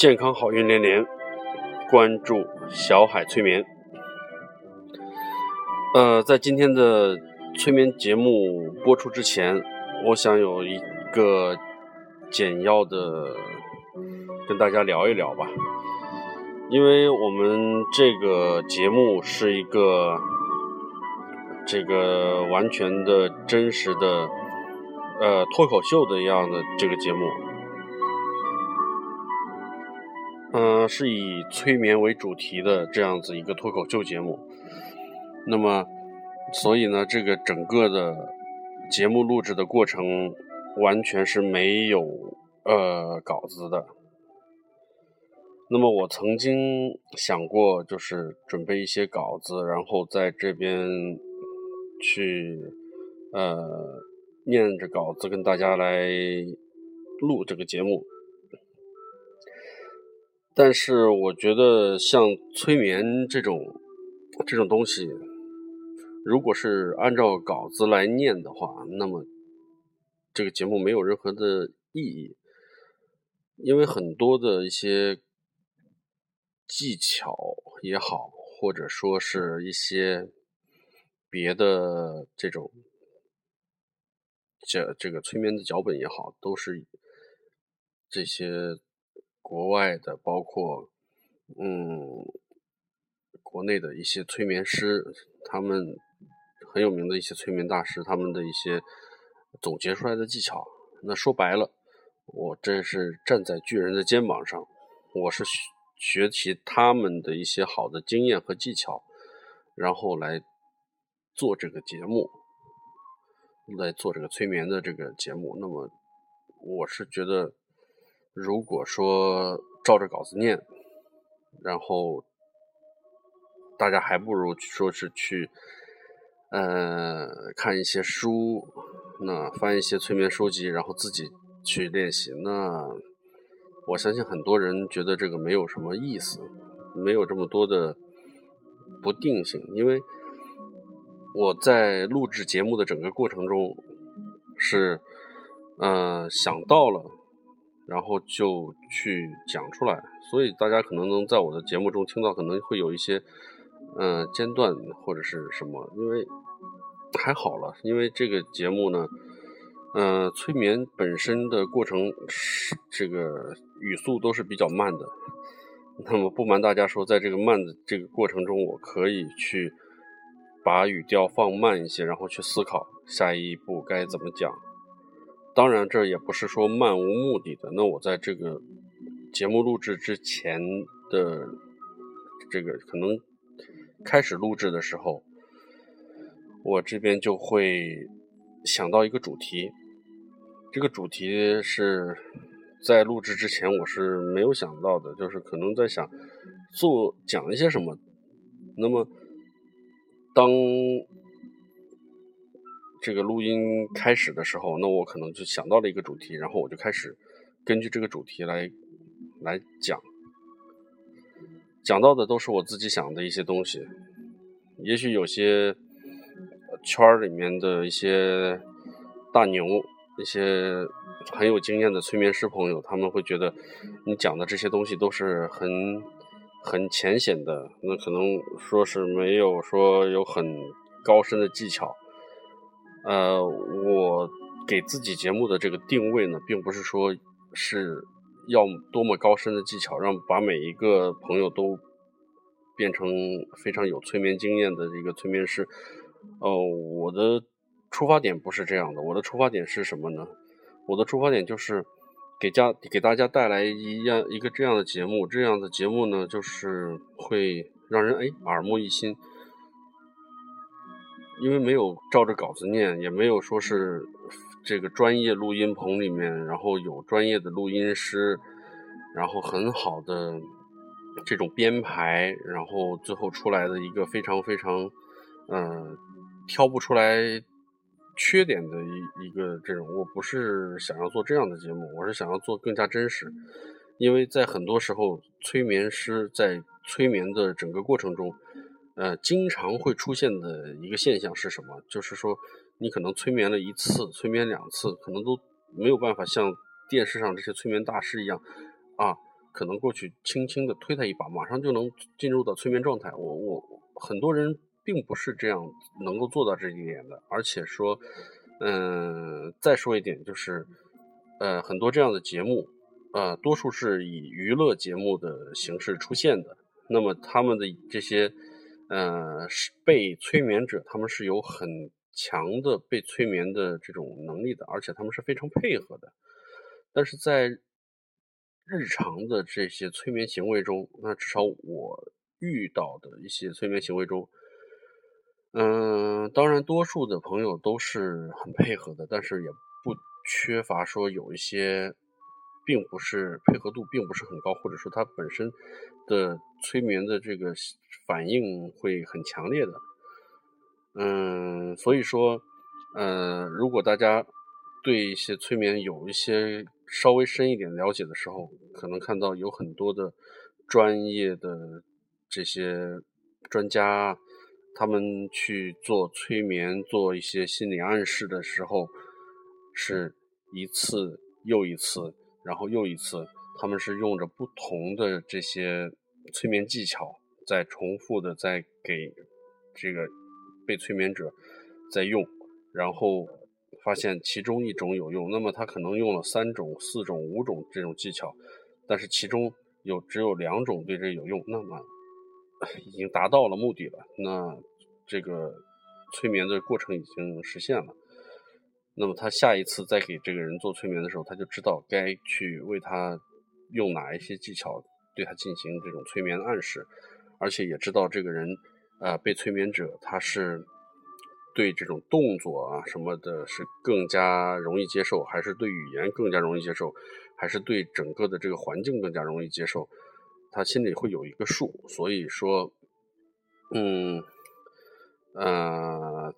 健康好运连连，关注小海催眠。呃，在今天的催眠节目播出之前，我想有一个简要的跟大家聊一聊吧，因为我们这个节目是一个这个完全的真实的呃脱口秀的一样的这个节目。嗯，是以催眠为主题的这样子一个脱口秀节目。那么，所以呢，这个整个的节目录制的过程完全是没有呃稿子的。那么我曾经想过，就是准备一些稿子，然后在这边去呃念着稿子跟大家来录这个节目。但是我觉得像催眠这种这种东西，如果是按照稿子来念的话，那么这个节目没有任何的意义，因为很多的一些技巧也好，或者说是一些别的这种这这个催眠的脚本也好，都是这些。国外的，包括嗯，国内的一些催眠师，他们很有名的一些催眠大师，他们的一些总结出来的技巧。那说白了，我这是站在巨人的肩膀上，我是学习他们的一些好的经验和技巧，然后来做这个节目，来做这个催眠的这个节目。那么，我是觉得。如果说照着稿子念，然后大家还不如说是去，呃，看一些书，那翻一些催眠书籍，然后自己去练习。那我相信很多人觉得这个没有什么意思，没有这么多的不定性。因为我在录制节目的整个过程中，是，呃，想到了。然后就去讲出来，所以大家可能能在我的节目中听到，可能会有一些，嗯，间断或者是什么，因为还好了，因为这个节目呢，嗯，催眠本身的过程是这个语速都是比较慢的，那么不瞒大家说，在这个慢的这个过程中，我可以去把语调放慢一些，然后去思考下一步该怎么讲。当然，这也不是说漫无目的的。那我在这个节目录制之前的这个可能开始录制的时候，我这边就会想到一个主题。这个主题是在录制之前我是没有想到的，就是可能在想做讲一些什么。那么当这个录音开始的时候，那我可能就想到了一个主题，然后我就开始根据这个主题来来讲，讲到的都是我自己想的一些东西。也许有些圈儿里面的一些大牛，一些很有经验的催眠师朋友，他们会觉得你讲的这些东西都是很很浅显的，那可能说是没有说有很高深的技巧。呃，我给自己节目的这个定位呢，并不是说是要多么高深的技巧，让把每一个朋友都变成非常有催眠经验的一个催眠师。哦，我的出发点不是这样的，我的出发点是什么呢？我的出发点就是给家给大家带来一样一个这样的节目，这样的节目呢，就是会让人哎耳目一新。因为没有照着稿子念，也没有说是这个专业录音棚里面，然后有专业的录音师，然后很好的这种编排，然后最后出来的一个非常非常，嗯，挑不出来缺点的一一个这种，我不是想要做这样的节目，我是想要做更加真实，因为在很多时候，催眠师在催眠的整个过程中。呃，经常会出现的一个现象是什么？就是说，你可能催眠了一次、催眠两次，可能都没有办法像电视上这些催眠大师一样，啊，可能过去轻轻的推他一把，马上就能进入到催眠状态。我我很多人并不是这样能够做到这一点的，而且说，嗯，再说一点就是，呃，很多这样的节目，呃，多数是以娱乐节目的形式出现的。那么他们的这些，呃，是被催眠者，他们是有很强的被催眠的这种能力的，而且他们是非常配合的。但是在日常的这些催眠行为中，那至少我遇到的一些催眠行为中，嗯，当然多数的朋友都是很配合的，但是也不缺乏说有一些。并不是配合度并不是很高，或者说它本身的催眠的这个反应会很强烈的，嗯，所以说，嗯，如果大家对一些催眠有一些稍微深一点了解的时候，可能看到有很多的专业的这些专家，他们去做催眠、做一些心理暗示的时候，是一次又一次。然后又一次，他们是用着不同的这些催眠技巧，在重复的在给这个被催眠者在用，然后发现其中一种有用，那么他可能用了三种、四种、五种这种技巧，但是其中有只有两种对这有用，那么已经达到了目的了，那这个催眠的过程已经实现了。那么他下一次再给这个人做催眠的时候，他就知道该去为他用哪一些技巧对他进行这种催眠暗示，而且也知道这个人，呃，被催眠者他是对这种动作啊什么的是更加容易接受，还是对语言更加容易接受，还是对整个的这个环境更加容易接受，他心里会有一个数。所以说，嗯。呃，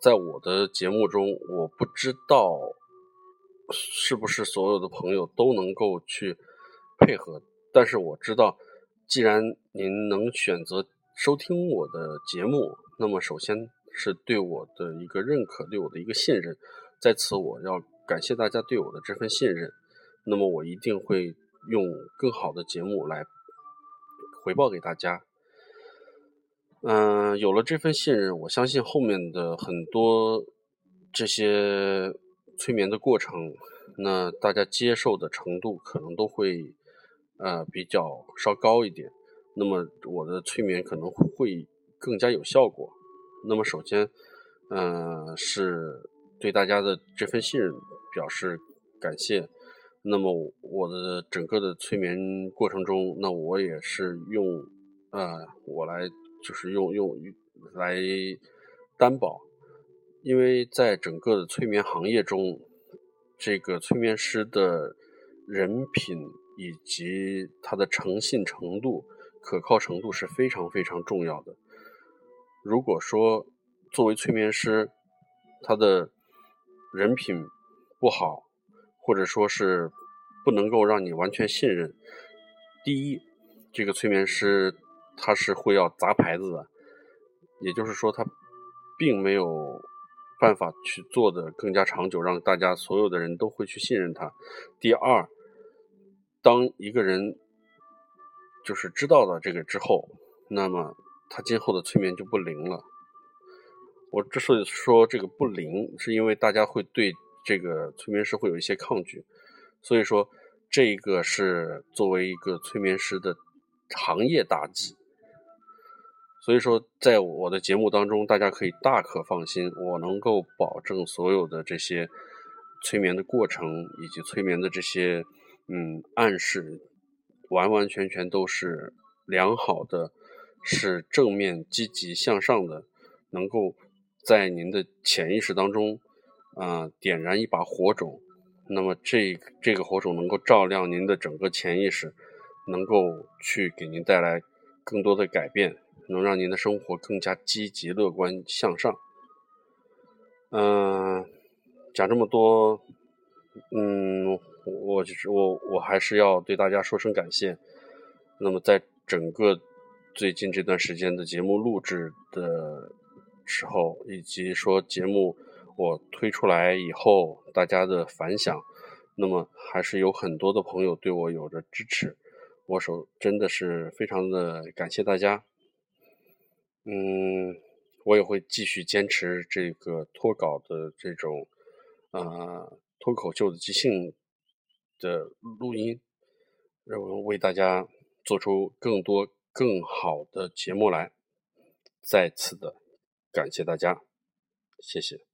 在我的节目中，我不知道是不是所有的朋友都能够去配合，但是我知道，既然您能选择收听我的节目，那么首先是对我的一个认可，对我的一个信任，在此我要感谢大家对我的这份信任，那么我一定会用更好的节目来回报给大家。嗯，有了这份信任，我相信后面的很多这些催眠的过程，那大家接受的程度可能都会呃比较稍高一点。那么我的催眠可能会更加有效果。那么首先，嗯，是对大家的这份信任表示感谢。那么我的整个的催眠过程中，那我也是用呃我来。就是用用来担保，因为在整个的催眠行业中，这个催眠师的人品以及他的诚信程度、可靠程度是非常非常重要的。如果说作为催眠师，他的人品不好，或者说是不能够让你完全信任，第一，这个催眠师。他是会要砸牌子的，也就是说，他并没有办法去做的更加长久，让大家所有的人都会去信任他。第二，当一个人就是知道了这个之后，那么他今后的催眠就不灵了。我之所以说这个不灵，是因为大家会对这个催眠师会有一些抗拒，所以说这个是作为一个催眠师的行业大忌。所以说，在我的节目当中，大家可以大可放心，我能够保证所有的这些催眠的过程以及催眠的这些嗯暗示，完完全全都是良好的，是正面积极向上的，能够在您的潜意识当中啊点燃一把火种，那么这这个火种能够照亮您的整个潜意识，能够去给您带来更多的改变。能让您的生活更加积极、乐观、向上。嗯，讲这么多，嗯，我就是我，我还是要对大家说声感谢。那么，在整个最近这段时间的节目录制的时候，以及说节目我推出来以后大家的反响，那么还是有很多的朋友对我有着支持。我手真的是非常的感谢大家。嗯，我也会继续坚持这个脱稿的这种，呃，脱口秀的即兴的录音，然后为大家做出更多更好的节目来。再次的感谢大家，谢谢。